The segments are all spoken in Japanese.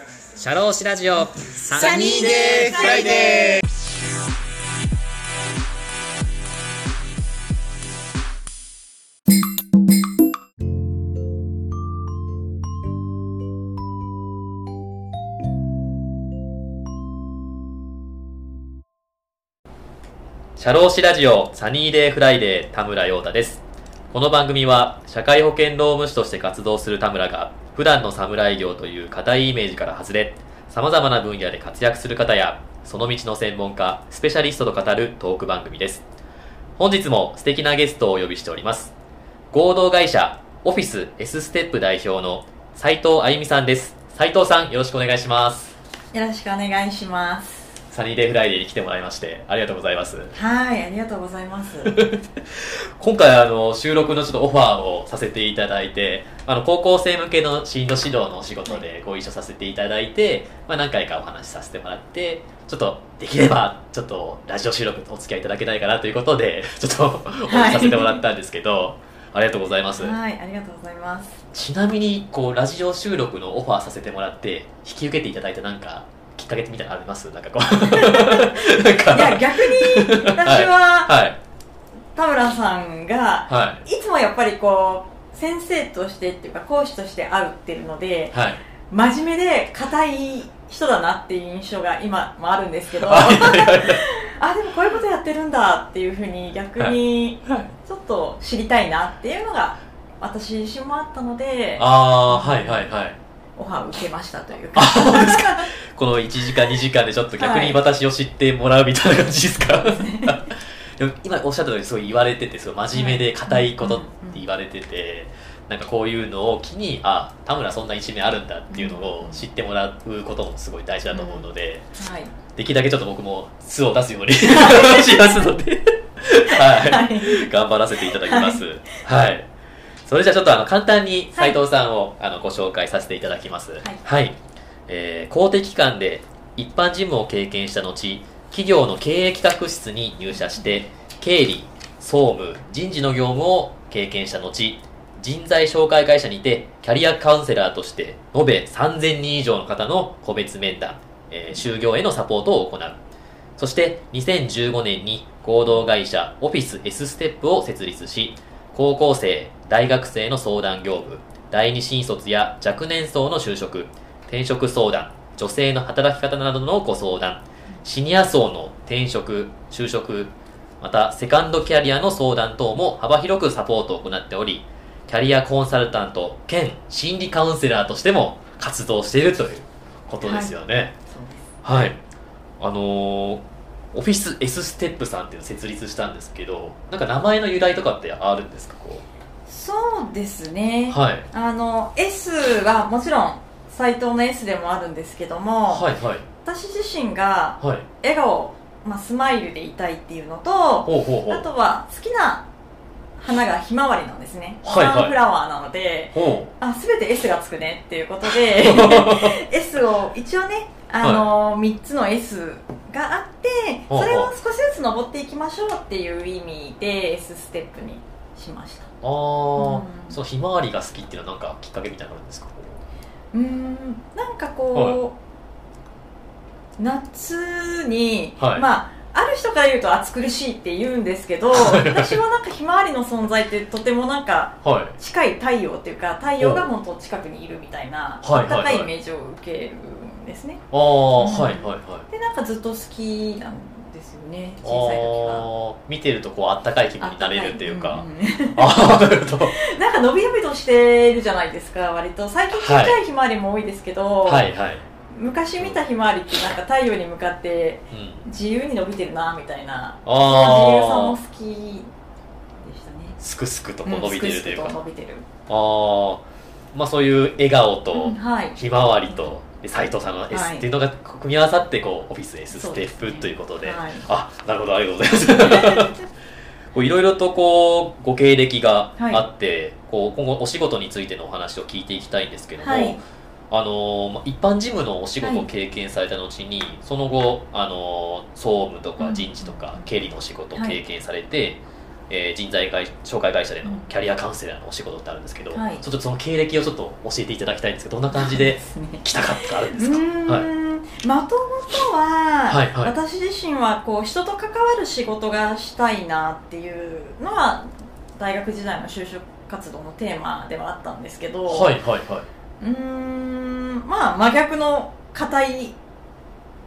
シャローシラジオ。サニーデーフライデー。シャローシラジオサニーデーフライデー田村陽太です。この番組は社会保険労務士として活動する田村が普段の士業という固いイメージから外れ様々な分野で活躍する方やその道の専門家スペシャリストと語るトーク番組です。本日も素敵なゲストをお呼びしております。合同会社オフィス S ステップ代表の斉藤あゆみさんです。斉藤さんよろしくお願いします。よろしくお願いします。サニーデーフライデーに来てもらいましてありがとうございます。はいありがとうございます。今回あの収録のちょっとオファーをさせていただいてあの高校生向けの進路指導のお仕事でご一緒させていただいて、まあ、何回かお話しさせてもらってちょっとできればちょっとラジオ収録とお付き合いいただけないかなということで ちょっとお話しさせてもらったんですけど、ありがとうございます。はいありがとうございます。ちなみにこうラジオ収録のオファーさせてもらって引き受けていただいたなんかきっかけみたいなのあります？なんかこう。いや逆に私は、はい。田村さんが、はい。い、つもやっぱりこう先生としてっていうか講師として会うってるのではい。真面目で硬い人だなっていう印象が今もあるんですけどはい。はい。はい。あでもこういうことやってるんだっていうふうに逆にちょっと知りたいなっていうのが私自身もあったのでああはいはいはいオファーを受けましたというか。あそうですか。この1時間2時間でちょっと逆に私を知ってもらうみたいな感じですか、でも今おっしゃった通りすごい言われててすごい真面目で硬いことって言われてて、なんかこういうのを機にあ田村そんな一面あるんだっていうのを知ってもらうこともすごい大事だと思うので、はい。できるだけちょっと僕も素を出すように しますので、はい、はい。頑張らせていただきます。はい。それじゃあちょっとあの簡単に斉藤さんを、あのご紹介させていただきます。はい。えー公的機関で一般事務を経験した後、企業の経営企画室に入社して、経理、総務、人事の業務を経験した後、人材紹介会社にてキャリアカウンセラーとして延べ3000人以上の方の個別面談、えー就業へのサポートを行う。そして2015年に合同会社オフィス S ステップを設立し、高校生、大学生の相談業務、第二新卒や若年層の就職、転職相談、女性の働き方などのご相談、シニア層の転職、就職、またセカンドキャリアの相談等も幅広くサポートを行っており、キャリアコンサルタント兼心理カウンセラーとしても活動しているということですよね。そうですはい。あのーオフィス S ステップさんっていうのを設立したんですけど、なんか名前の由来とかってあるんですかこそうですね、う。はい。あの S はもちろん斎藤の S でもあるんですけども、はいはい。私自身がはい。笑顔、まあ、スマイルでいたいっていうのとほうほうほう。あとは好きな花がひまわりなんですね、はいはいサンフラワーなのでほあ全て S がつくねっていうことで S を一応ねあの、3つの S があってそれを少しずつ登っていきましょうっていう意味で S ステップにしましたう。あー、うん。そのひまわりが好きっていうのはなんかきっかけみたいなのあるんですか？うーんなんかこう、夏に、はい。まあある人から言うと暑苦しいって言うんですけど私はなんかひまわりの存在ってとてもなんかはい。近い太陽っていうか太陽が本当近くにいるみたいなはいはいはい。高いイメージを受けるんですね。あー、うん。はいはいはい。でなんかずっと好きなんねあ小さい時からー見てるとこうあったかい気分になれるっていうか。あうんなるほど。う んなんか伸び伸びとしてるじゃないですか割と最近ちっちゃいひまわりも多いですけど、はいはい。昔見たひまわりってなんか太陽に向かってうん。自由に伸びてるなみたいなあ自由さもあ好きでしたねすくすくとこう伸びてるというか。うんすくすくと伸びてるああ、まあそういう笑顔と、ひまわりと、で斉藤さんの S っていうのが組み合わさってこうオフィス S ステップということで。はい。あなるほどありがとうございます。こういろいろとこうご経歴があって、こう今後お仕事についてのお話を聞いていきたいんですけども、はい。あの一般事務のお仕事を経験された後に、その後、あのー総務とか人事とか経理のお仕事を経験されて、えー、人材紹介会社でのキャリアカウンセラーのお仕事ってあるんですけど、はい、ちょっとその経歴をちょっと教えていただきたいんですけどどんな感じで来たかってあるんですか？まともとは、はいはい、私自身はこう人と関わる仕事がしたいなっていうのは大学時代の就職活動のテーマではあったんですけど、はいはいはい、うん。まあ真逆の硬い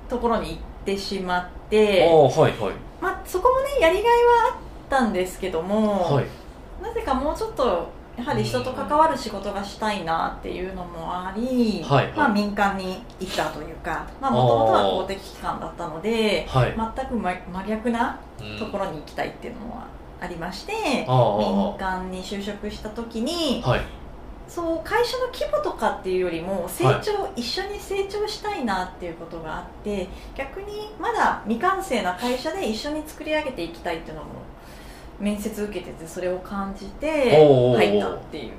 ところに行ってしまって、はいはい、まあ、そこもねやりがいはあったんですけども、はい、なぜかもうちょっとやはり人と関わる仕事がしたいなっていうのもあり、はいはい、まあ、民間に行ったというかもともとは公的機関だったので、はい、全く真逆なところに行きたいっていうのはありまして、民間に就職した時に、はい、そう会社の規模とかっていうよりも成長、はい、一緒に成長したいなっていうことがあって逆にまだ未完成な会社で一緒に作り上げていきたいっていうのも面接受けててそれを感じて入ったっていう。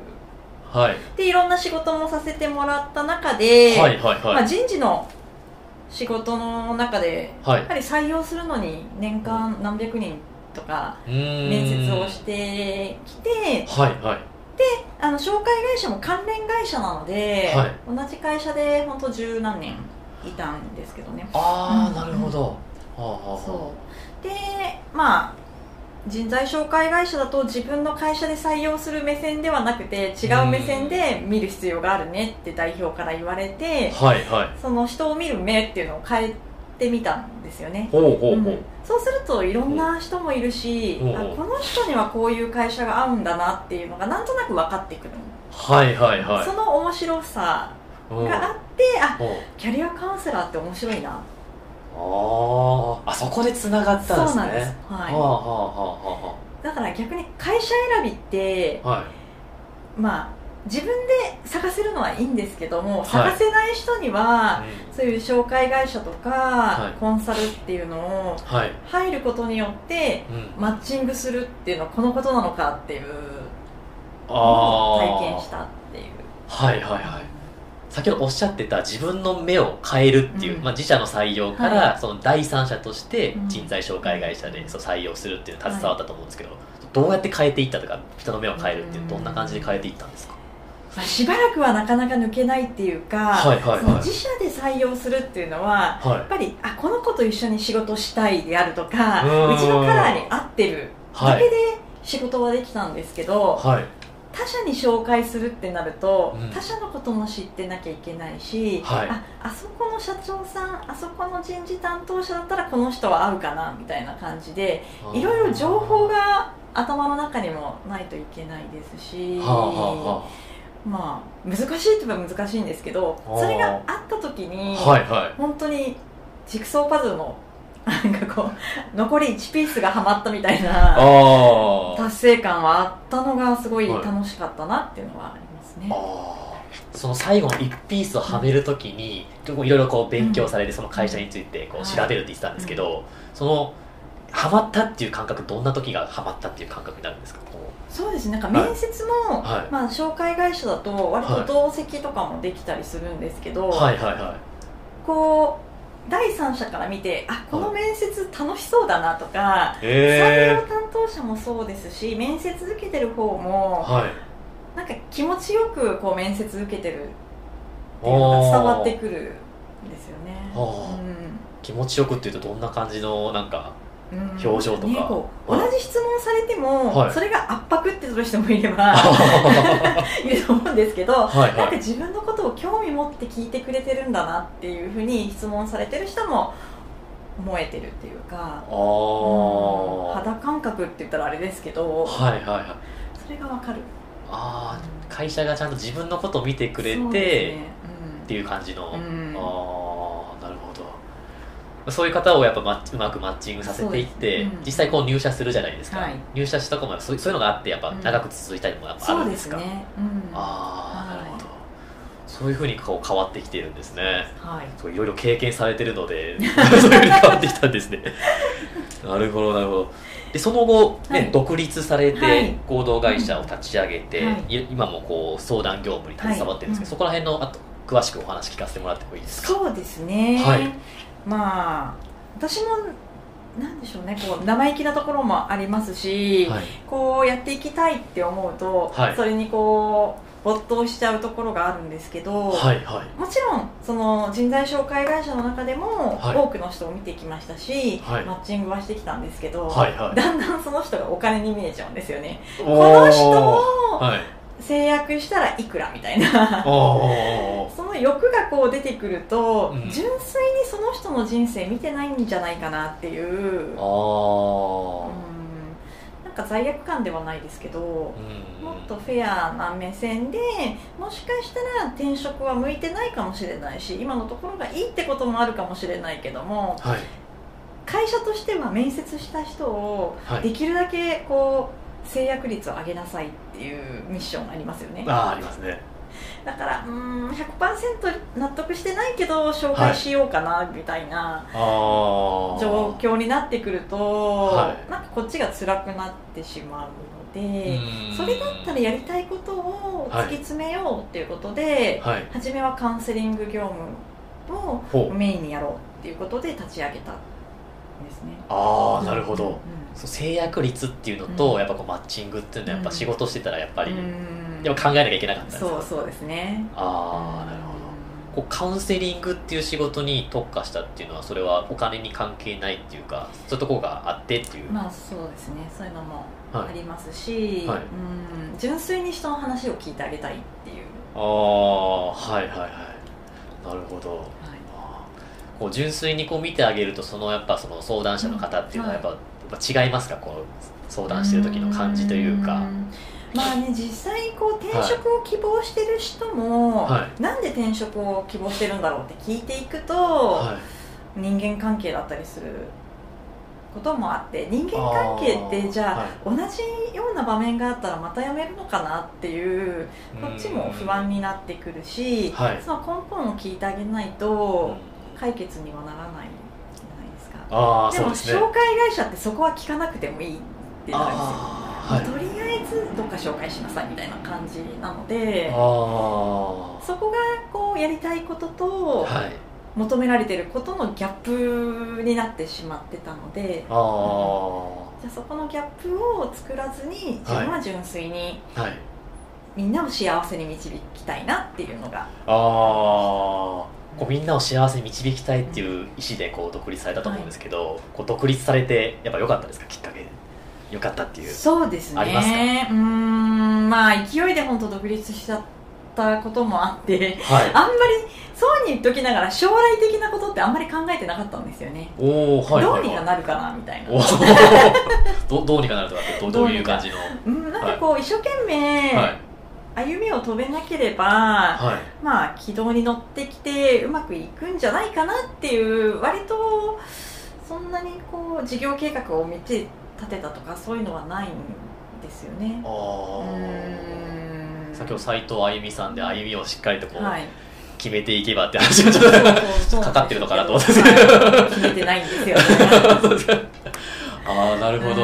はい、でいろんな仕事もさせてもらった中で、はいはいはい、まあ、人事の仕事の中で、はい、やはり採用するのに年間何百人とか面接をしてきて、はいはい、であの紹介会社も関連会社なので、はい、同じ会社で本当十何年いたんですけどね。ああ、うん、なるほど、そう。でまあ人材紹介会社だと自分の会社で採用する目線ではなくて違う目線で見る必要があるねって代表から言われて、はいはい、その人を見る目っていうのを変えてみたんですよね。ほうほうほう、うん、そうするといろんな人もいるし、あこの人にはこういう会社が合うんだなっていうのがなんとなく分かってくるはいはいはい。その面白さがあってあキャリアカウンセラーって面白いなああそこでつながったんですね。そうなんです。はい、はあはあはあ、だから逆に会社選びって、はい、まあ自分で探せるのはいいんですけども、はい、探せない人には、うん、そういう紹介会社とか、はい、コンサルっていうのを入ることによって、うん、マッチングするっていうのはこのことなのかっていうのを体験したっていう。はいはいはい先ほどおっしゃってた自分の目を変えるっていう、うん、まあ、自社の採用から、その第三者として人材紹介会社でそう採用するっていう携わったと思うんですけど、はい、どうやって変えていったとか人の目を変えるっていうどんな感じで変えていったんですか？まあ、しばらくはなかなか抜けないっていうか、はいはいはい、自社で採用するっていうのは、はい、やっぱりあこの子と一緒に仕事したいであるとかうちのカラーに合ってる。だけで仕事はできたんですけど、はい、他社に紹介するってなると、うん、他社のことも知ってなきゃいけないし、はい、ああそこの社長さんあそこの人事担当者だったらこの人は合うかなみたいな感じでいろいろ情報が頭の中にもないといけないですし。はあはあまあ難しいって言えば難しいんですけどそれがあった時に、はいはい、本当にジグソーパズルのなんかこう残り1ピースがはまったみたいな達成感はあったのがすごい楽しかったなっていうのはありますね。その最後の1ピースをはめるときに、いろいろこう勉強されて、その会社についてこう調べるって言ってたんですけど、はい、そのはまったっていう感覚どんな時がはまったっていう感覚になるんですか？そうですね。なんか面接も、はい、まあ、紹介会社だと割と同席とかもできたりするんですけど、はいはいはい、こう第三者から見てあこの面接楽しそうだなとか、採用担当者もそうですし面接受けてる方も、はい、なんか気持ちよくこう面接受けてるっていうのが伝わってくるんですよね、うん、気持ちよくっていうとどんな感じのなんか表情とか、ね、同じ質問されても、はい、それが圧迫ってする人も いればいると思うんですけど、はいはい、なんか自分のことを興味持って聞いてくれてるんだなっていうふうに質問されてる人も思えてるっていうか、うん、肌感覚って言ったらあれですけど、はいはいはい、それがわかる。ああ会社がちゃんと自分のことを見てくれて、ね。うん、っていう感じの、うん、ああそういう方をやっぱマうまくマッチングさせていって、うん、実際こう入社するじゃないですか、はい、入社した子もそうそういうのがあってやっぱ長く続いたりもやっぱあるんですか、うん。ねうん、ああ、なるほど。そういうふうにこう変わってきているんですね、はい、いろいろ経験されてるので そういうふうに変わってきたんですね。なるほどなるほど。でその後、ね、はい、独立されて合同会社を立ち上げて、はい、今もこう相談業務に携わってるんですけど、そこら辺のあと詳しくお話聞かせてもらってもいいですか？そうですね、はい、まあ私もなんでしょうねこう生意気なところもありますし、はい、こうやっていきたいって思うと、はい、それにこう没頭しちゃうところがあるんですけど、はいはい、もちろんその人材紹介会社の中でも多くの人を見てきましたし、はい、マッチングはしてきたんですけど、はいはい、だんだんその人がお金に見えちゃうんですよね。この人を制約したらいくらみたいな。その欲がこう出てくると、うん、純粋にその人の人生見てないんじゃないかなっていう。あなんか罪悪感ではないですけど、もっとフェアな目線でもしかしたら転職は向いてないかもしれないし今のところがいいってこともあるかもしれないけども、はい、会社としては面接した人をできるだけこう制約率を上げなさいっていうミッションありますよね。あありますね。だからうん100%納得してないけど紹介しようかなみたいな状況になってくると、はい、なんかこっちが辛くなってしまうのでそれだったらやりたいことを突き詰めようっていうことで、はい、初めはカウンセリング業務をメインにやろうっていうことで立ち上げた。んですね。ああなるほど、うん。うん、制約率っていうのと、うん、やっぱこうマッチングっていうのはやっぱ仕事してたらやっぱり。うん。でも考えなきゃいけなかったんですそうそうですね。ああなるほど。こうカウンセリングっていう仕事に特化したっていうのはそれはお金に関係ないっていうかそういうところがあってっていう。まあそうですね。そういうのもありますし、はい、うん。純粋に人の話を聞いてあげたいっていう。ああはいはいはい。なるほど、はい、こう純粋にこう見てあげるとそのやっぱその相談者の方っていうのはやっぱ,、やっぱ違いますか？こう相談してる時の感じというか。うまあね実際こう転職を希望してる人も、はい、なんで転職を希望してるんだろうって聞いていくと、はい、人間関係だったりすることもあって人間関係ってじゃあ、はい、同じような場面があったらまた辞めるのかなっていうこっちも不安になってくるし、その根本を聞いてあげないと解決にはならないじゃないですか。でも、ね、紹介会社ってそこは聞かなくてもいいってなるんですよ。はい、とりあえずどっか紹介しなさいみたいな感じなのでそこがこうやりたいことと、はい、求められてることのギャップになってしまってたので、あじゃあそこのギャップを作らずに自分は純粋に、はい、みんなを幸せに導きたいなっていうのが。あこうみんなを幸せに導きたいっていう意思でこう独立されたと思うんですけど、はい、こう独立されてやっぱ良かったですか？きっかけ。よかったっていう。そうですね。うん。まあ勢いで本当独立しちゃったこともあって、はい、あんまりそうに言っときながら将来的なことってあんまり考えてなかったんですよね。お、はい、どうにかなるかなみたいな。ど どうにかなるとかってどういう感じの？うんなんかこう、はい、一生懸命、歩みを止めなければ、はい、まあ軌道に乗ってきてうまくいくんじゃないかなっていう割とそんなにこう事業計画を見て立てたとかそういうのはないんですよね。あ先ほど斎藤あゆみさんで歩みをしっかりとこう、はい、決めていけばって話がちょっとかかってるのかなと思って決めてないんですよね。ああなるほど。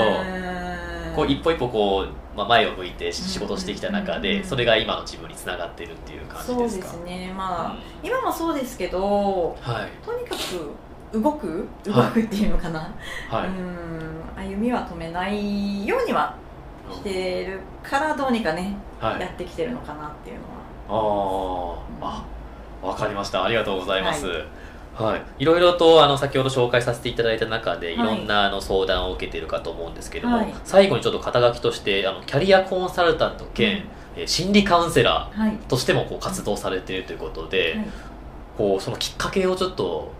こう一歩一歩こう、まあ、前を向いて仕事してきた中で、それが今の自分につながってるっていう感じですか？そうですね。まあ、うん、今もそうですけど、はい、とにかく動く動くっていうのかな、はい、うん。歩みは止めないようにはしてるからどうにかね、はい、やってきてるのかなっていうのは。あ、うん、あ分かりました。ありがとうございます、はいはい、いろいろとあの先ほど紹介させていただいた中でい。ろんなあの相談を受けているかと思うんですけども、はい、最後にちょっと肩書きとしてあのキャリアコンサルタント兼、うん、心理カウンセラーとしてもこう活動されているということで、はい、こうそのきっかけをちょっと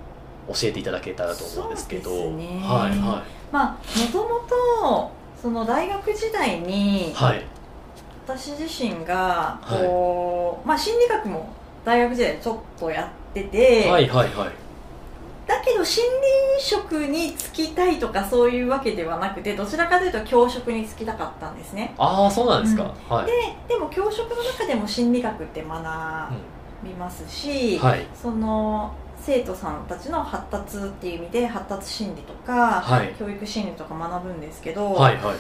教えていただけたらと思うんですけど。ね、はいはい、まあもともとその大学時代に、はい、私自身がこう、はい、まあ心理学も大学時代ちょっとやってて、はいはいはい、だけど心理職に就きたいとかそういうわけではなくてどちらかというと教職に就きたかったんですね。ああそうなんですか、うん、はい、ででも教職の中でも心理学って学びますし、うんはい、その生徒さんたちの発達っていう意味で発達心理とか、はい、教育心理とか学ぶんですけど、はいはい、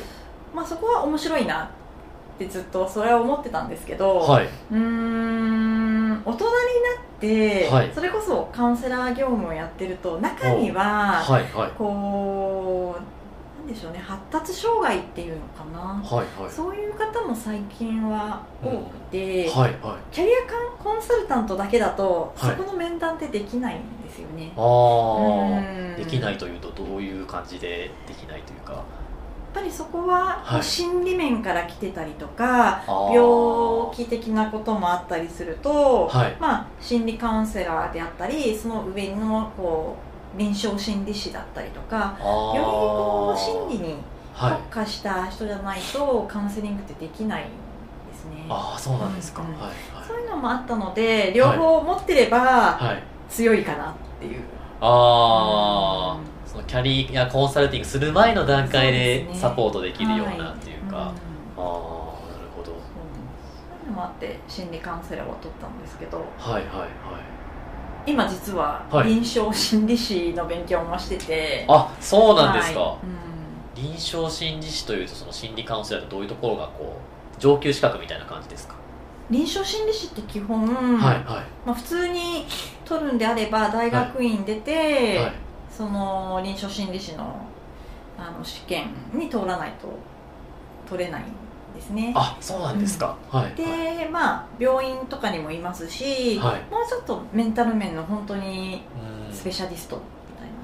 まあ、そこは面白いなってずっとそれは思ってたんですけど、はい、うん大人になって、はい、それこそカウンセラー業務をやってると中には、はいはい、こうでしょうね発達障害っていうのかな、はいはい、そういう方も最近は多くて、うん。はいはい、キャリアコンサルタントだけだと、そこの面談ってできないんですよね。ああ、できないというとどういう感じでできないというか。やっぱりそこは心理面から来てたりとか、はい、病気的なこともあったりすると、はい、まあ、心理カウンセラーであったりその上のこう臨床心理士だったりとかよりこう心理に特化した人じゃないと、カウンセリングってできないんですね。ああそうなんですか、うんうん。はいはい、そういうのもあったので両方持ってれば強いかなっていう、ああ、うん、そのキャリアコンサルティングする前の段階でサポートできるようなっていうか、はい、ああなるほど。そう。いうのもあって心理カウンセラーを取ったんですけど。はいはいはい。今実は臨床心理士の勉強もしてて、あそうなんですか、はい。うん、臨床心理士というとその心理カウンセラーってどういうところがこう上級資格みたいな感じですか？臨床心理士って基本、はいはい。まあ、普通に取るんであれば大学院出て、はい。はい、その臨床心理士のあの試験に通らないと取れないですね。あそうなんですか、うん、はい、でまあ病院とかにもいますし、はい、もうちょっとメンタル面の本当にスペシャリストみたいな。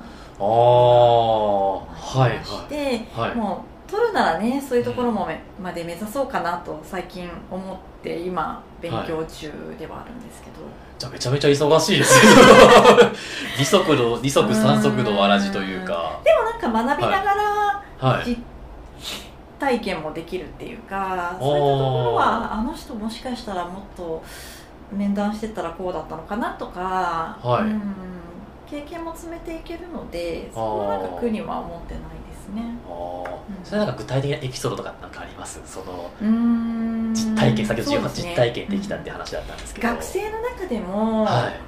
ああはいして、はい、もう取るならねそういうところもまで目指そうかなと最近思って今勉強中ではあるんですけど、じゃあめちゃめちゃ忙しいですよ。二足の二足三足のわらじというか。でもなんか学びながら、はい、体験もできるっていうかそういったところはあの人もしかしたらもっと面談してたらこうだったのかなとか、はい、うん、経験も積めていけるのでそこはなんか苦には思ってないね。それなんか具体的なエピソードとかなんかあります？その実体験先ほど実体験できたって話だったんですけど、学生の中でも、はい、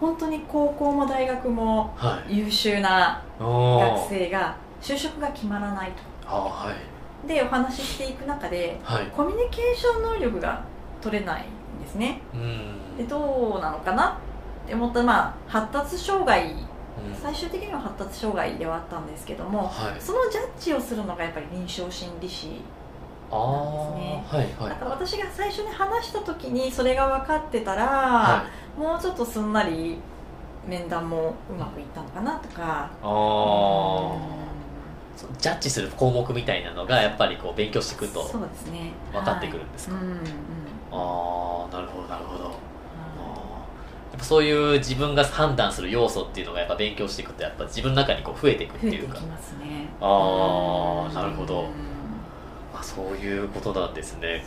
本当に高校も大学も優秀な学生が就職が決まらないと。はい。でお話ししていく中で、はい、コミュニケーション能力が取れないんですね。でどうなのかなって思ったら、まあ、発達障害、うん、最終的には発達障害ではあったんですけども、はい、そのジャッジをするのがやっぱり臨床心理士なんですね、はいはい、だから私が最初に話した時にそれが分かってたら、はい、もうちょっとすんなり面談もうまくいったのかなとか。あうん。ジャッジする項目みたいなのがやっぱりこう勉強していくと分かってくるんですか、はい。うんうん、ああなるほどなるほど、やっぱそういう自分が判断する要素っていうのがやっぱ勉強していくとやっぱ自分の中にこう増えていくっていうか、ね、ああなるほど、まあ、そういうことなんですね。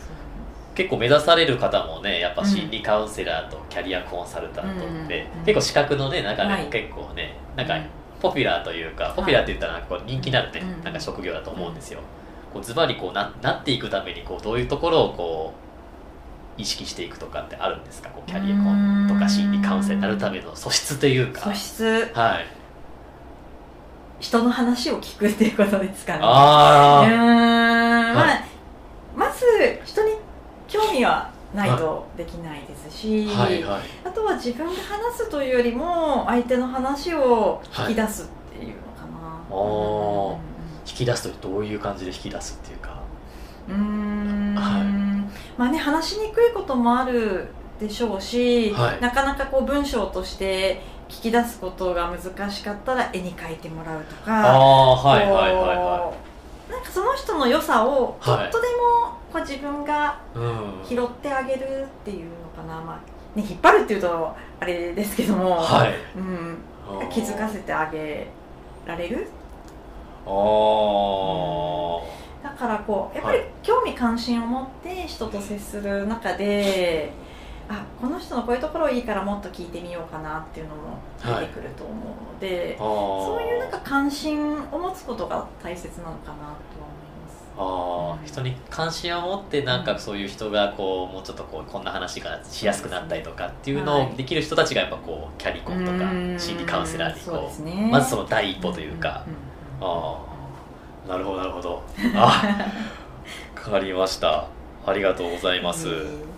結構目指される方もねやっぱ心理カウンセラーとキャリアコンサルタントって、結構資格のね中でも結構ね、はい、なんかポピュラーというかポピュラーって言ったらこう人気になるね、なんか職業だと思うんですよ。こうズバリこうななっていくためにこうどういうところをこう意識していくとかってあるんですか？こうキャリアコンとか心理カウンセラーになるための素質というか。素質。はい。人の話を聞くっていうことですかね。ああ、はいまあ、まず人に興味はないとできないですし、はいはい、あとは自分が話すというよりも相手の話を引き出すっていうのかな、はい、引き出すとどういう感じで引き出すっていうか。うん、はい、まあね話しにくいこともあるでしょうし、はい、なかなかこう文章として聞き出すことが難しかったら絵に描いてもらうとかあ、はいはいはいはい、なんかその人の良さをちょっとでもこう自分が拾ってあげるっていうのかな、まあね、引っ張るっていうとあれですけども、はい。うん、気づかせてあげられる？あ、うん、だからこうやっぱり興味関心を持って人と接する中で、あこの人のこういうところいいからもっと聞いてみようかなっていうのも出てくると思うので、はい、そういうなんか関心を持つことが大切なのかなとはあ人に関心を持ってなんかそういう人がこうもうちょっとこうこんな話がしやすくなったりとかっていうのをできる人たちがやっぱこうキャリコンとか心理カウンセラーにこう、ね、まずその第一歩というか、ああなるほどなるほど。あ分かりました。ありがとうございます、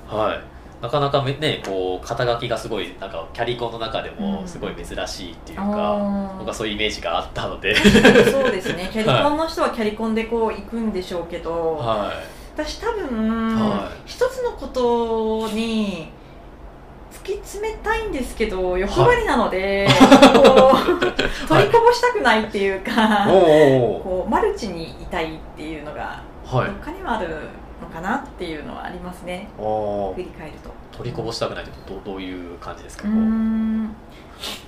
はい。なかなかねこう肩書きがすごいなんかキャリコンの中でもすごい珍しいっていうか、うん、僕はそういうイメージがあったので。そうですね。キャリコンの人はキャリコンでこう行くんでしょうけど、はい、私多分、はい、一つのことに突き詰めたいんですけど欲張りなので、はい、取りこぼしたくないっていうか、はい、こうマルチにいたいっていうのがどっかにはあるのかなっていうのはありますね。振り返ると。取りこぼしたくないとどどういう感じですかやっ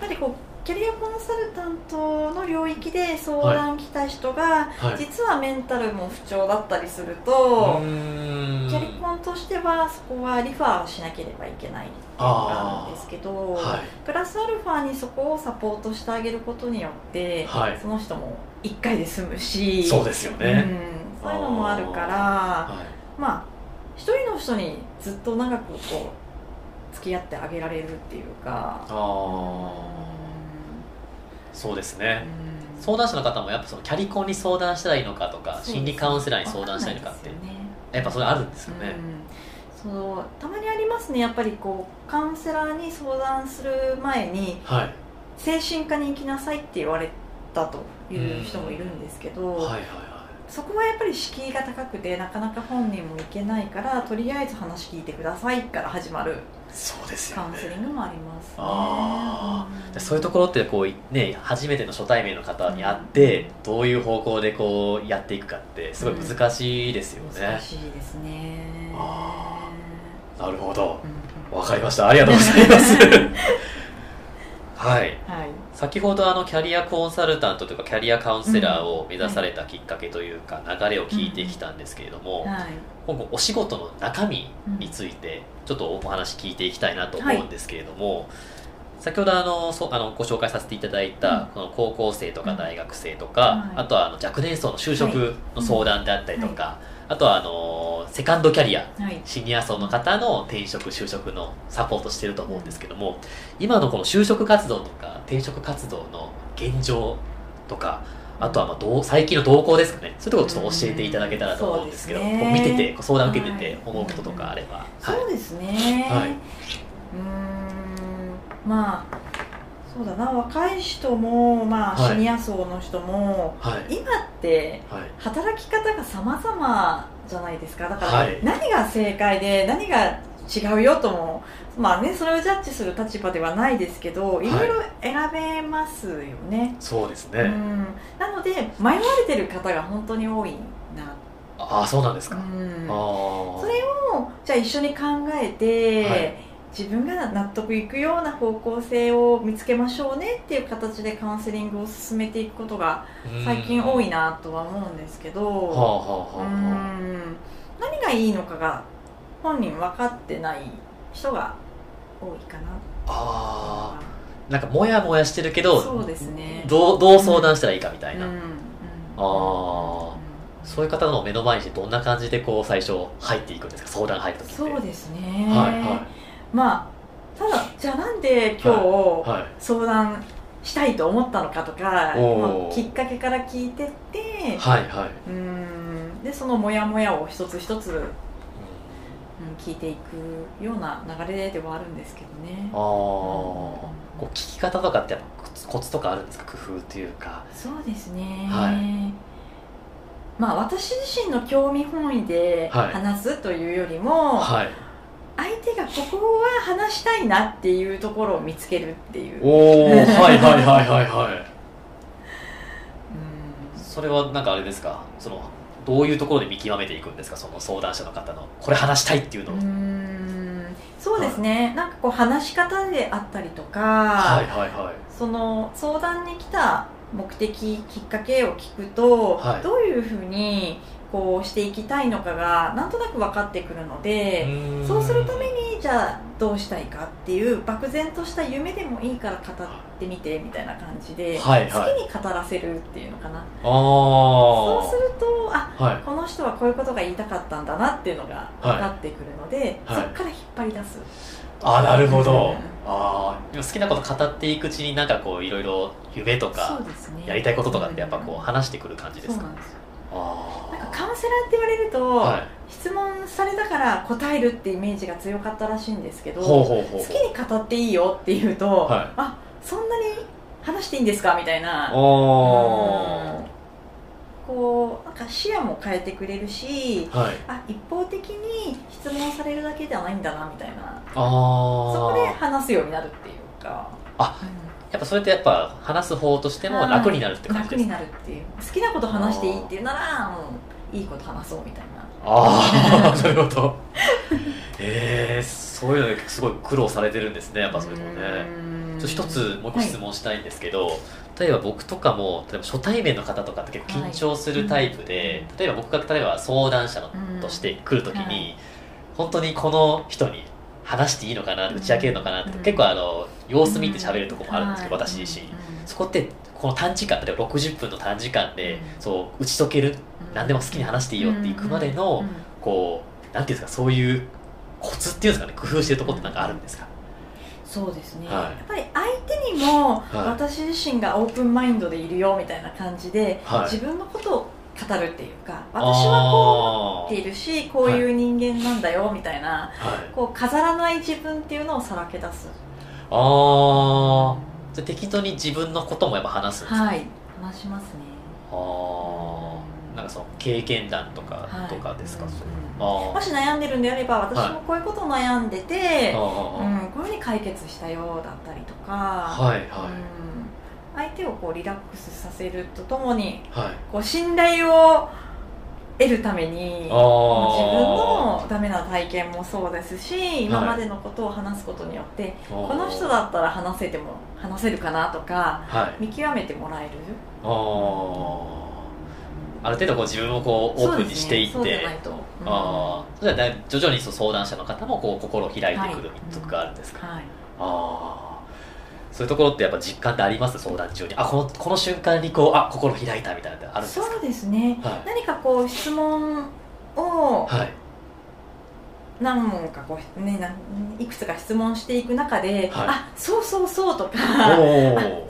ぱりこうキャリアコンサルタントの領域で相談来た人が、はい、実はメンタルも不調だったりすると、キャリコンとしてはそこはリファーしなければいけないっていうのがあるんですけど、はい、プラスアルファにそこをサポートしてあげることによって、はい、その人も1回で済むしそうですよね、うん、そういうのもあるからまあ一人の人にずっと長くこう付き合ってあげられるっていうかああそうですね、相談者の方もやっぱそのキャリコンに相談したらいいのかとか心理カウンセラーに相談したらいいのかって、ね、やっぱそれあるんですよね、うん、そうたまにありますね。やっぱりこうカウンセラーに相談する前に、はい、精神科に行きなさいって言われたという人もいるんですけど、はいはいはい。そこはやっぱり敷居が高くてなかなか本人も行けないからとりあえず話聞いてくださいから始まるそうですよ、ね、カウンセリングもあります、ね、ああ、うん、そういうところってこうね初めての初対面の方に会って、うん、どういう方向でこうやっていくかってすごい難しいですよね、うん、難しいですね。ああなるほど。わ、かりました。ありがとうございます。はい、はい、先ほどあのキャリアコンサルタントというかキャリアカウンセラーを目指されたきっかけというか流れを聞いてきたんですけれども、はい、今後お仕事の中身についてちょっとお話聞いていきたいなと思うんですけれども、はい、先ほどあのそあのご紹介させていただいた、この高校生とか大学生とか、あとはあの若年層の就職の相談であったりとか、あとはあのセカンドキャリア、はい、シニア層の方の転職就職のサポートしてると思うんですけども今のこの就職活動とか転職活動の現状とかあとはまあどう最近の動向ですかね。そういうところちょっと教えていただけたらと思うんですけど、ね、見てて相談受けてて思うこととかあれば、はい、そうですね、はい、うん。まあそうだな。若い人も、まあ、シニア層の人も、はい、今って働き方が様々じゃないですか。だから何が正解で何が違うよともまあねそれをジャッジする立場ではないですけどい。ろいろ選べますよね、そうですね、うん、なので迷われてる方が本当に多いな。ああそうなんですか、うん、それをじゃあ一緒に考えて、はい。自分が納得いくような方向性を見つけましょうねっていう形でカウンセリングを進めていくことが最近多いなとは思うんですけど。何がいいのかが本人分かってない人が多いかな。あなんかモヤモヤしてるけどそうですね。どうどう相談したらいいかみたいな、うん。うん、ああそういう方の目の前にしてどんな感じでこう最初入っていくんですか？相談入るときそうですね。はいはい。まあただじゃあなんで今日相談したいと思ったのかとか、はい、きっかけから聞いてって、はいはい、うん。でそのモヤモヤを一つ一つ、うん、聞いていくような流れではあるんですけどね。あこう聞き方とかってやっぱコツとかあるんですか？工夫というか。そうですね、はい、まあ私自身の興味本位で話すというよりも、はい。相手がここは話したいなっていうところを見つけるっていう。おおはいはいはいはいはい。それはなんかあれですか？そのどういうところで見極めていくんですか？その相談者の方のこれ話したいっていうのを。そうですね、はい、なんかこう話し方であったりとか、はいはいはい、その相談に来た目的きっかけを聞くと、はい、どういうふうにこうしていきたいのかがなんとなく分かってくるのでそうするためにじゃあどうしたいかっていう漠然とした夢でもいいから語ってみてみたいな感じで、はいはい、好きに語らせるっていうのかな。そうするとあ、はい、この人はこういうことが言いたかったんだなっていうのが分かってくるので、はい、そこから引っ張り出す。あなるほど、うん、あ好きなこと語っていくうちになんかこういろいろ夢とか、やりたいこととかってやっぱこう話してくる感じですか、そうなんですよあカウンセラーって言われると、はい、質問されたから答えるってイメージが強かったらしいんですけど好きに語っていいよって言うと、はい、あそんなに話していいんですかみたいな。こうなんか視野も変えてくれるし、はい、あ一方的に質問されるだけではないんだなみたいな。そこで話すようになるっていうか。あ、うん、やっぱそれってやっぱ話す方としても楽になるって感じですか、楽になるっていう。好きなこと話していいっていうならうん、いいこと話そうみたいな。ああなるほどええー、そういうのすごい苦労されてるんですねやっぱそれもね。一つもう一個質問したいんですけど、はい、例えば僕とかも例えば初対面の方とかって結構緊張するタイプで、はい、例えば僕が例えば相談者として来るときに、はい、本当にこの人に話していいのかな打ち明けるのかなって、結構あの様子見て喋るとこもあるん。ですけど、私自身、そこってこの短時間例えば60分の短時間で、そう打ち解ける、何でも好きに話していいよっていくまでの、こうなんていうんですかそういうコツっていうんですかね工夫してるところって何かあるんですか、そうですね、はい、やっぱり相手にも私自身がオープンマインドでいるよみたいな感じで、はい、自分のことを語るっていうか私はこう思っているしこういう人間なんだよみたいな、はい、こう飾らない自分っていうのをさらけ出す。ああじゃ適当に自分のこともやっぱ話すんですか？はい。話しますね。ああなんかその経験談とか、とかですか、うんもし悩んでるんであれば私もこういうこと悩んでて、はい、うん、こういうふうに解決したよだったりとか、はいはい。うん、相手をこうリラックスさせるとともに、はい、こう信頼を得るために自分のダメな体験もそうですし今までのことを話すことによって、はい、この人だったら話せても話せるかなとか、はい、見極めてもらえる。あある程度こう自分をこうオープンにしていって、ね、うん、あそれは徐々にそう相談者の方もこう心を開いてくるとかあるんですか、はい、ああそういうところってやっぱ実感ってあります？相談中に。あこのこの瞬間にこうあ心開いたみたいなってあるんですか？そうですね、はい、何かこう質問を、はい。何問かこう、ね、いくつか質問していく中で、はい、あそうそうそうとか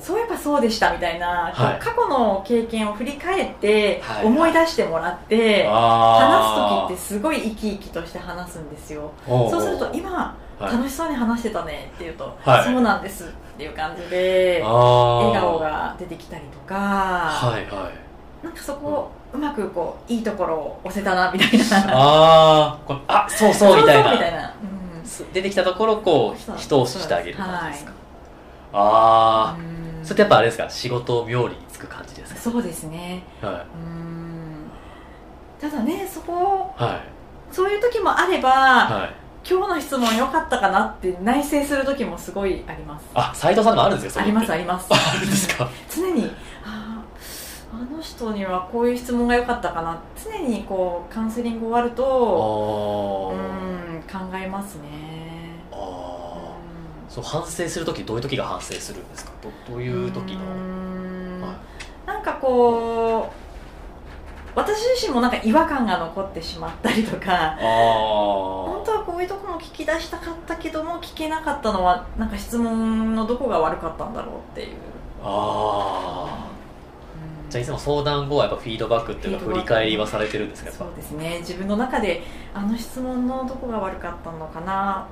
そういえばそうでしたみたいな、はい、過去の経験を振り返って思い出してもらって、話す時ってすごい生き生きとして話すんですよ。そうすると今楽しそうに話してたねって言うと、はい、そうなんですっていう感じで笑顔が出てきたりとか、はいはい、なんかそこ、うまくこういいところを押せたなみたいな。あああそうそうみたいな。みたいな、うん、出てきたところこう人をしてあげる感じですか、はい、ああそれってやっぱあれですか？仕事を妙につく感じですか？そうですね、はい、うん。ただねそこ、はい、そういう時もあれば、はい、今日の質問良かったかなって内省する時もすごいあります。あ斎藤さんもあるんですかありますあります。あるんですか？常にあの人にはこういう質問が良かったかな。常にこうカウンセリング終わるとうん考えますね。あ、うん、そう反省する時どういう時が反省するんですか？どどういう時の、はい、なんかこう私自身もなんか違和感が残ってしまったりとか本当はこういうところも聞き出したかったけども聞けなかったのはなんか質問のどこが悪かったんだろうっていう。ああじゃあいつも相談後はやっぱフィードバックっていうか振り返りはされてるんですかそうですね。自分の中であの質問のどこが悪かったのかな。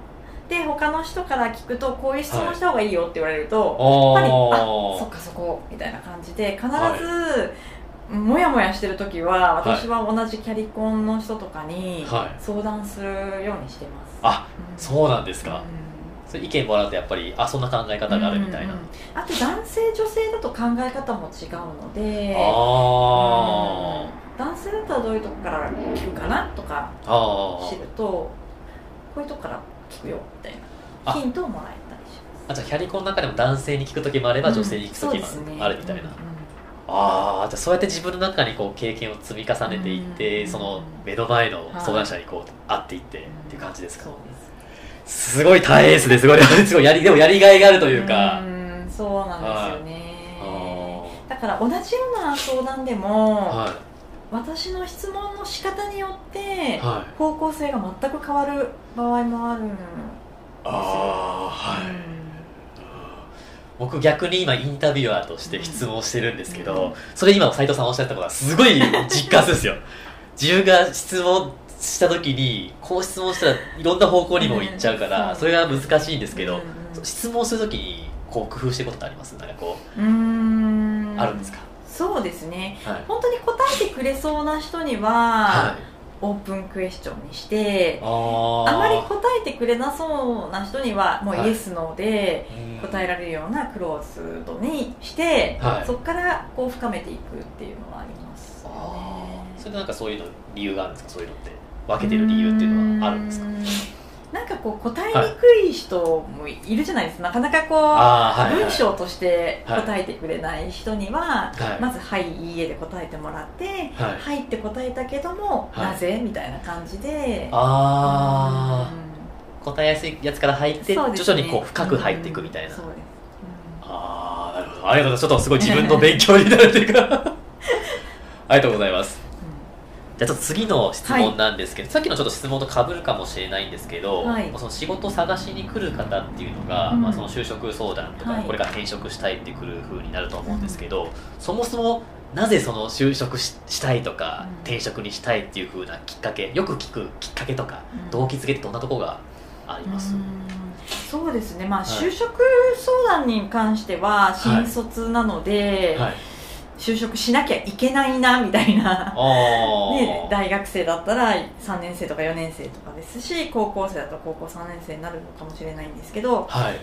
で他の人から聞くとこういう質問した方がいいよって言われると、はい、やっぱりあそっかそこみたいな感じで必ず、はい、もやもやしてる時は私は同じキャリコンの人とかに相談するようにしてます、あ、うん、そうなんですか、うん。そ意見もらうとやっぱりあそんな考え方があるみたいな、うんうん、あと男性女性だと考え方も違うのであ、うん、男性だったらどういうとこから聞くかなとか知るとこういうとこから聞くよみたいな。ヒントをもらえたりします。あじゃあキャリコンの中でも男性に聞く時もあれば女性に聞く時もあるみたいな、ああじゃあそうやって自分の中にこう経験を積み重ねていって、その目の前の相談者にこう会っていってっていう感じですか、すすごい大変ですね、すごい。すごいやり、でもやりがいがあるというか。うんそうなんですよね。だから同じような相談でも、はい、私の質問の仕方によって、方向性が全く変わる場合もあるんですよ。あはい、僕逆に今インタビュアーとして質問してるんですけど、それ今斉藤さんおっしゃったことはすごい実感するんですよ。自分が質問した時にこう質問したらいろんな方向にも行っちゃうから、それが難しいんですけど、質問する時にこう工夫してることってあります？なんかこううん。あるんですか？そうですね、はい、本当に答えてくれそうな人には、はい、オープンクエスチョンにしてあまり答えてくれなそうな人にはもうイエス、ノーで答えられるようなクローズドにして、はい、そこからこう深めていくっていうのはあります、ね、それでなんかそういうの理由があるんですか？そういうのって。分けてる理由っていうのはあるんですか？なんかこう答えにくい人もいるじゃないですか、なかなかこう、はい、文章として答えてくれない人には、はい、まず「はい」「いいえ」で答えてもらって「はい、はい、って答えたけども、なぜ?」みたいな感じで。ああ、うん、答えやすいやつから入って、ね、徐々にこう深く入っていくみたいな、うん、そうです、うん、ああなるほど。ありがとうございます。ちょっとすごい自分の勉強になるというか。ありがとうございますじゃあちょっと次の質問なんですけど、はい、さっきのちょっと質問とかぶるかもしれないんですけど、はい、その仕事探しに来る方っていうのが、うん、まあ、その就職相談とか、これから転職したいってくるふうになると思うんですけど、そもそもなぜその就職したいとか、転職にしたいっていうふうなきっかけよく聞くきっかけとか、動機づけってどんなところがあります、そうですね、まあ、就職相談に関しては新卒なので、はい就職しなきゃいけないなみたいな、ね、大学生だったら3年生とか4年生とかですし高校生だと高校3年生になるのかもしれないんですけど、はい、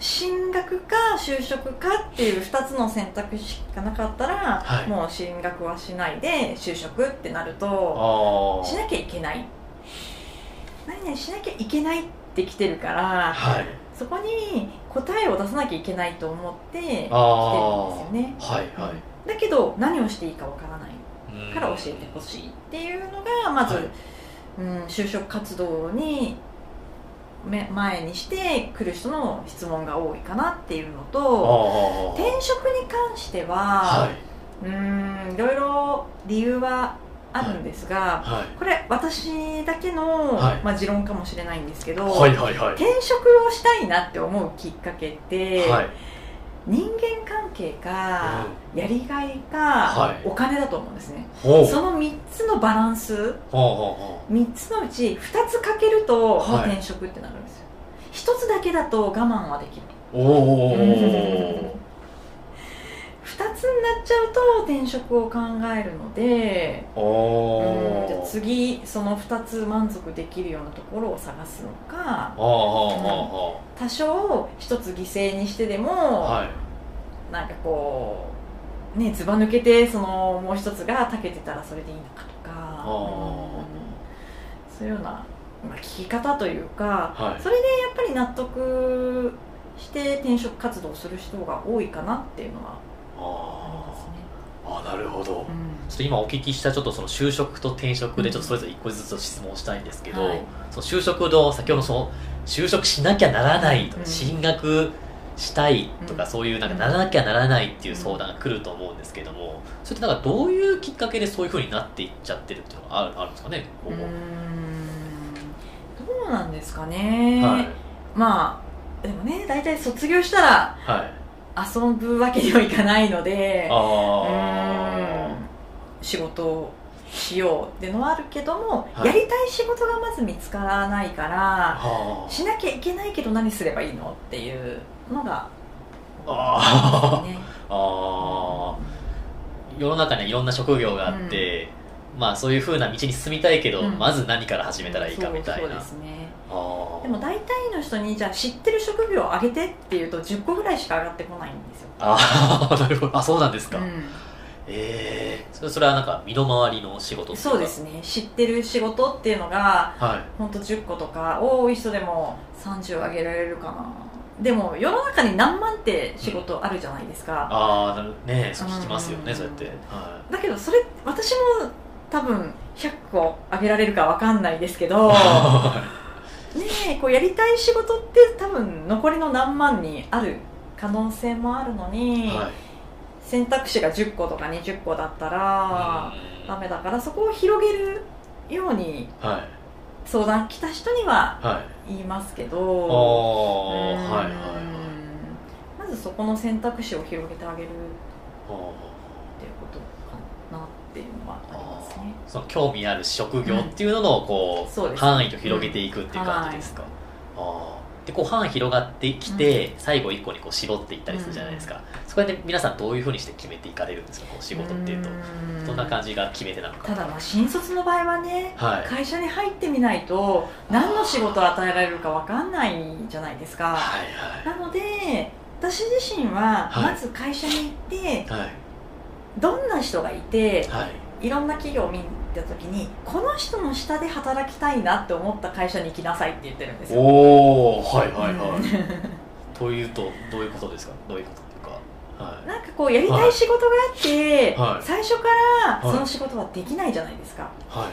進学か就職かっていう2つの選択肢しかなかったら、はい、もう進学はしないで就職ってなるとしなきゃいけない。何々しなきゃいけないって来てるから、はい、そこに答えを出さなきゃいけないと思って来てるんですよね。はいはいだけど何をしていいかわからないから教えてほしいっていうのがまず、はい、うん、就職活動に前にして来る人の質問が多いかなっていうのと転職に関しては、はい、うんいろいろ理由はあるんですが、はい。はい、これ私だけの、はい、まあ、持論かもしれないんですけど、はいはいはい、転職をしたいなって思うきっかけって、人間関係か、やりがいか、お金だと思うんですね、その3つのバランス、3つのうち2つかけると、転職ってなるんですよ。1つだけだと我慢はできるおお2つになっちゃうと転職を考えるのでうん、じゃ次その2つ満足できるようなところを探すのか、うん、多少1つ犠牲にしてでも、はい、なんかこうねずば抜けてそのもう1つがたけてたらそれでいいのかとか、うん、そういうような、まあ、聞き方というか、はい、それでやっぱり納得して転職活動する人が多いかなっていうのはああなるほど、うん、ちょっと今お聞きしたちょっとその就職と転職でちょっとそれぞれ一個ずつ質問したいんですけど、はい、その就職の先ほどその就職しなきゃならないとか、うん、進学したいとか、そういうなんかならなきゃならないっていう相談が来ると思うんですけどもそれってなんかどういうきっかけでそういうふうになっていっちゃってるっていうのがあるあるんですかねこうどうなんですかね、はい、まあでもね大体卒業したら、はい遊ぶわけにはいかないので仕事をしようっていうのはあるけども、はい、やりたい仕事がまず見つからないからしなきゃいけないけど何すればいいのっていうのがあ、ね、あ世の中にはいろんな職業があって、うん、まあそういうふうな道に進みたいけど、うん、まず何から始めたらいいかみたいな、そうですねでも大体の人にじゃあ知ってる職業を上げてっていうと10個ぐらいしか上がってこないんですよ。ああ なるほど。あそうなんですか、うん、ええー、それはなんか身の回りの仕事そうですね。知ってる仕事っていうのが、はい、本当10個とか多い人でも30上げられるかな。でも世の中に何万って仕事あるじゃないですか、うん、ああねそう聞きますよね、うん、そうやって、はい、だけどそれ私も多分100個上げられるか分かんないですけど ねこうやりたい仕事って多分残りの何万にある可能性もあるのに、はい、選択肢が10個とか20個だったらダメだからそこを広げるように、はい、相談来た人には言いますけど、はい、まずそこの選択肢を広げてあげるっていうことかなっっていうのはありますね。その興味ある職業っていうののこう、うん、範囲を広げていくっていう感じですか、うん、あでこう範囲広がってきて、最後一個にこう絞っていったりするじゃないですか、そこで皆さんどういうふうにして決めていかれるんですか？こう仕事っていうと。どんな感じが決めてなのか。ただまあ新卒の場合はね、はい、会社に入ってみないと何の仕事を与えられるか分かんないじゃないですか、はいはい、なので私自身はまず会社に行って、はい、どんな人がいて、はい、いろんな企業を見た時にこの人の下で働きたいなって思った会社に行きなさいって言ってるんですよ。おおはいはいはい。というとどういうことですか？どういうことっていうか、はい、なんかこうやりたい仕事があって、はい、最初からその仕事はできないじゃないですか、は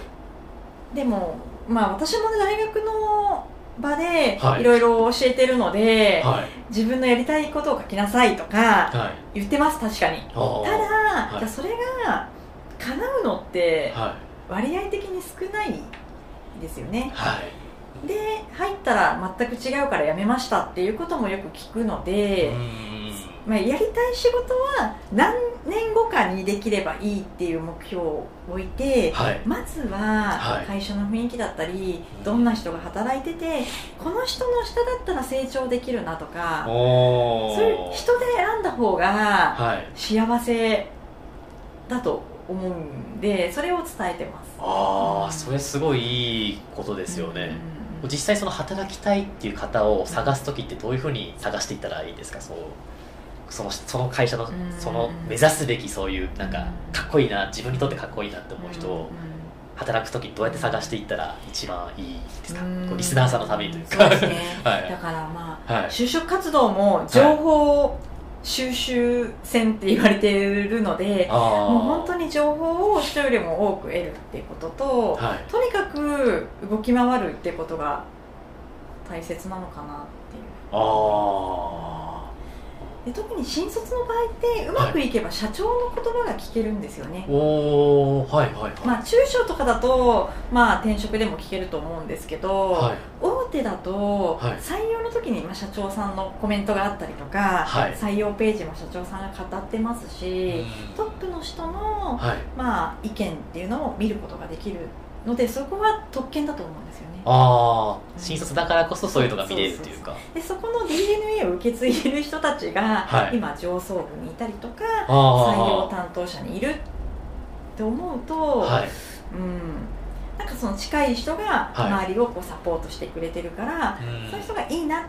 い、でもまあ私も大学の場でい。ろいろ教えてるので、はい、自分のやりたいことを書きなさいとか言ってます確かに。ただ、はい、じゃそれが叶うのって割合的に少ないですよね、はい、で入ったら全く違うから辞めましたっていうこともよく聞くのでまあ、やりたい仕事は何年後かにできればいいっていう目標を置いて、はい、まずは会社の雰囲気だったり、はい、どんな人が働いててこの人の下だったら成長できるなとかそういう人で選んだ方が幸せだと思うんでそれを伝えてます。ああそれすごいいいことですよね、うん、実際その働きたいっていう方を探す時ってどういうふうに探していったらいいですか？そうそのその会社のその目指すべきそういうなんかかっこいいな自分にとってかっこいいなって思う人を働く時にどうやって探していったら一番いいですかリスナーさんのためにというか、ね。はい、だからまあ、はい、就職活動も情報収集戦って言われているので、もう本当に情報を人よりも多く得るっていうことと、はい、とにかく動き回るっていうことが大切なのかなっていう。あで特に新卒の場合ってうまくいけば社長の言葉が聞けるんですよね、はい、おはいはい、はい、まあ中小とかだとまあ転職でも聞けると思うんですけど、はい、大手だと採用の時にまあ社長さんのコメントがあったりとか、はい、採用ページも社長さんが語ってますし、トップの人の、まあ意見っていうのを見ることができるのでそこは特権だと思うんですよねああ新卒だからこそそういうのが見れるというか。でそこの DNA を受け継いでる人たちが、今上層部にいたりとか採用担当者にいるって思うと、はい、うん。なんかその近い人が周りをこうサポートしてくれてるから、はい、そういう人がいいなっ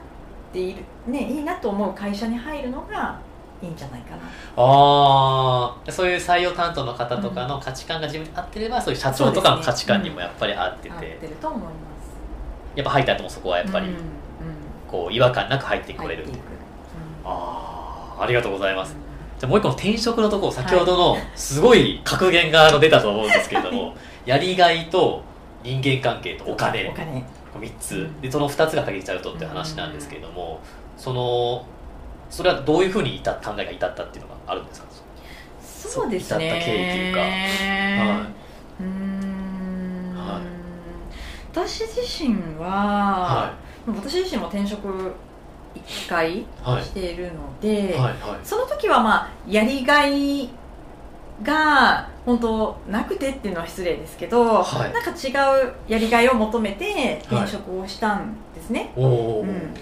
ている、ね、いいなと思う会社に入るのがいいんじゃないかな。ああそういう採用担当の方とかの価値観が自分に合ってれば、うん、そういう社長とかの価値観にもやっぱり合ってて、うん、合ってると思いますやっぱ入った後もそこはやっぱり、うん、こう違和感なく入ってこれる。ああありがとうございます、じゃもう一個の転職のところ先ほどの すごい格言が出たと思うんですけれども、はい、やりがいと人間関係とお金。お金。3つ。でその2つが限っちゃうとって話なんですけれども、そのそれはどういうふうにいた考えが至ったっていうのがあるんですか？そうですね。至った経緯というか、はい、うん。はい私自身は、はい、私自身も転職1回しているので、はいはい。はい、その時はまあやりがいが本当なくてっていうのは失礼ですけど、はい、なんか違うやりがいを求めて転職をしたんですね、はい、うん。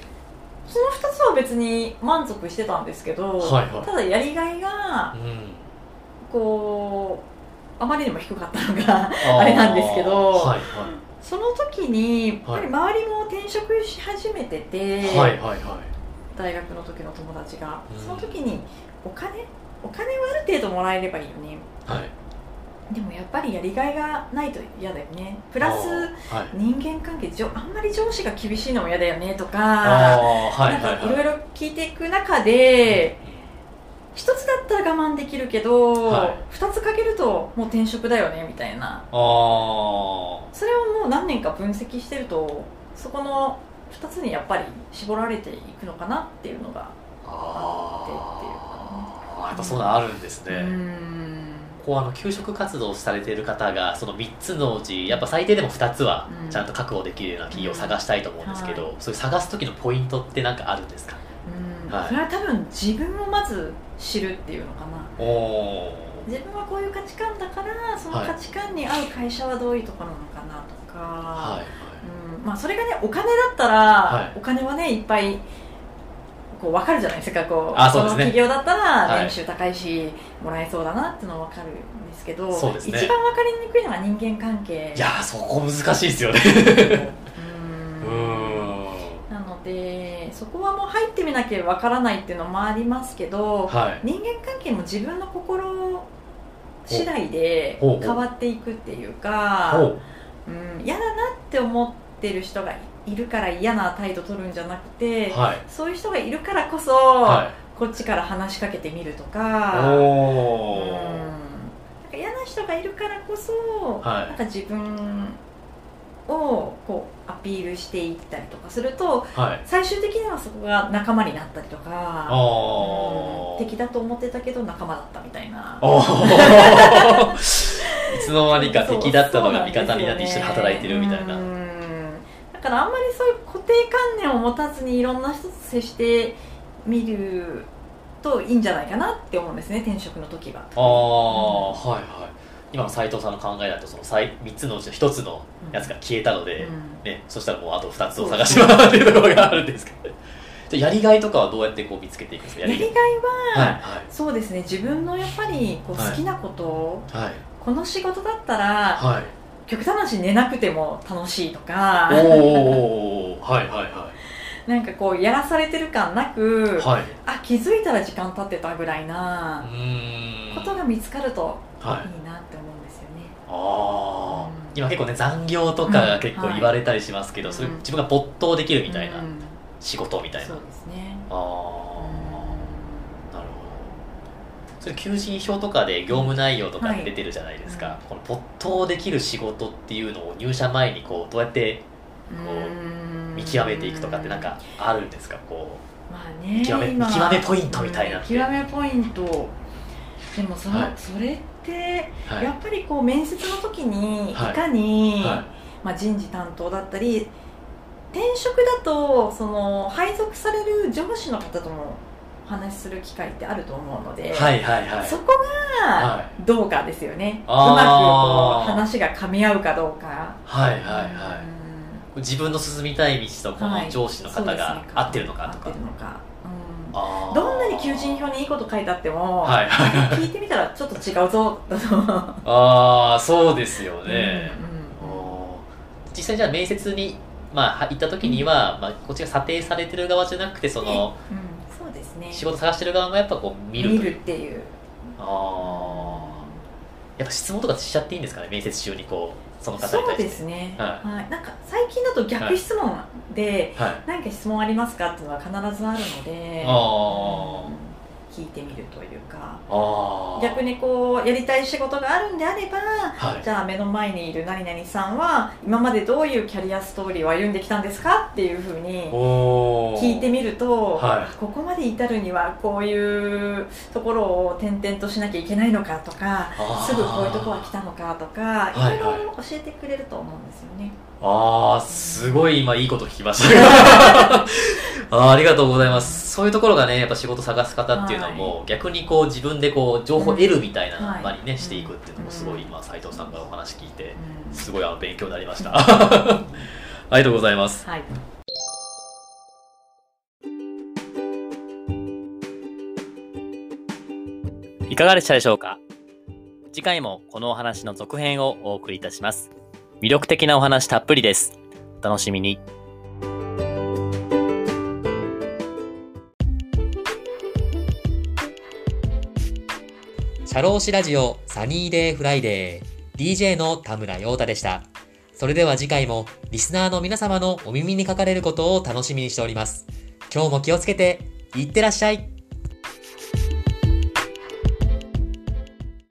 その2つは別に満足してたんですけど、はいはい、ただやりがいが、こうあまりにも低かったのが あれなんですけど、はいはい、その時にやっぱり周りも転職し始めてて、はいはいはい、大学の時の友達が、その時にお金お金はある程度もらえればいいよね、はい。でもやっぱりやりがいがないと嫌だよね。プラス、人間関係あんまり上司が厳しいのも嫌だよねとかいろいろ聞いていく中で、一つだったら我慢できるけど、はい、2つかけるともう転職だよねみたいな。それをもう何年か分析してるとそこの2つにやっぱり絞られていくのかなっていうのがあってっていうか、ね、やっぱそうなあるんですね。こうあの給食活動されている方がその3つのうちやっぱ最低でも2つはちゃんと確保できるような企業を探したいと思うんですけど、うんはい、そういう探す時のポイントって何かあるんですか、うん、はい、それは多分自分をまず知るっていうのかな。自分はこういう価値観だからその価値観に合う会社はどういうところなのかなとか、はいはい。うん。まあ、それがねお金だったら、はい、お金はねいっぱいこう分かるじゃない？ですかこうあそうです、ね、の企業だったら年収高いし、はい、もらえそうだなっていうのは分かるんですけどね、一番分かりにくいのは人間関係。いやそこ難しいですよね。うん。なのでそこはもう入ってみなきゃ分からないっていうのもありますけど、はい、人間関係も自分の心次第で変わっていくっていうかう。ん、嫌だなって思ってる人がいるから嫌な態度取るんじゃなくて、はい、そういう人がいるからこそ、はい、こっちから話しかけてみるとかうん、嫌な人がいるからこそ、はい、なんか自分をこうアピールしていったりとかすると、はい、最終的にはそこが仲間になったりとか、うん、敵だと思ってたけど仲間だったみたいな。いつの間にか敵だったのが味方になって一緒に働いてるみたいな。だからあんまりそういう固定観念を持たずにいろんな人と接してみるといいんじゃないかなって思うんですね転職の時は。ああ、うん、はいはい。今の斉藤さんの考えだとその3つのうちの1つのやつが消えたので、うん、ね、そしたらもうあと2つを探し回っていうところがあるんですけど。じゃやりがいとかはどうやってこう見つけていくんですか？やりがいは、はい。はい、そうですね。自分のやっぱりこう好きなこと、はい、この仕事だったら、はい、極端な話寝なくても楽しいとか。おおはいはいはい。なんかこうやらされてる感なく、はい、あ気づいたら時間経ってたぐらいなことが見つかるといいなって思うんです今結構ね残業とかが結構言われたりしますけど、うん、それ自分が没頭できるみたいな、仕事みたいな、そうですね。ああそれ求人票とかで業務内容とか出てるじゃないですか、はい、この没頭できる仕事っていうのを入社前にこうどうやってこう見極めていくとかってなんかあるんですか？こう、まあね、見極め見極めポイントみたいな見極めポイント。でもそ,、はい、それって、やっぱりこう面接の時にい。かに、はい、まあ、人事担当だったり転職だとその配属される上司の方ともお話しする機会ってあると思うので、はいはいはい、そこがどうかですよね、はい、うまくこう話が噛み合うかどうか。はいはいはい、自分の進みたい道とこの上司の方が合ってるのかとか、はいうん、どんなに求人票にいいこと書いてあっても、はい。はい、聞いてみたらちょっと違うぞ ああそうですよね、うんうん、実際じゃあ面接にまあ、行った時には、まあ、こっちが査定されてる側じゃなくてその、うんね。仕事探してる側もやっぱこう見る見るっていう。ああやっぱ質問とかしちゃっていいんですかね面接中にこうその方にそうですね、はい、はい、なんか最近だと逆質問で、はい、何か質問ありますかっていうのは必ずあるので、ああ、うん聞いてみるというか逆にこうやりたい仕事があるんであれば、はい、じゃあ目の前にいる何々さんは今までどういうキャリアストーリーを歩んできたんですかっていうふうに聞いてみると、はい、ここまで至るにはこういうところを転々としなきゃいけないのかとかすぐこういうとこは来たのかとかいろいろ教えてくれると思うんですよね。ああすごい今いいこと聞きました。あありがとうございます。そういうところがねやっぱ仕事探す方っていうのも、はい、逆にこう自分でこう情報を得るみたいな場にね、うん、していくっていうのもすごい今斉藤さんからお話聞いて、すごいあの勉強になりました。ありがとうございます、はい。いかがでしたでしょうか？次回もこのお話の続編をお送りいたします。魅力的なお話たっぷりです。お楽しみに。シャローシラジオサニーデイフライデー DJ の田村陽太でした。それでは次回もリスナーの皆様のお耳にかかれることを楽しみにしております。今日も気をつけて、いってらっしゃい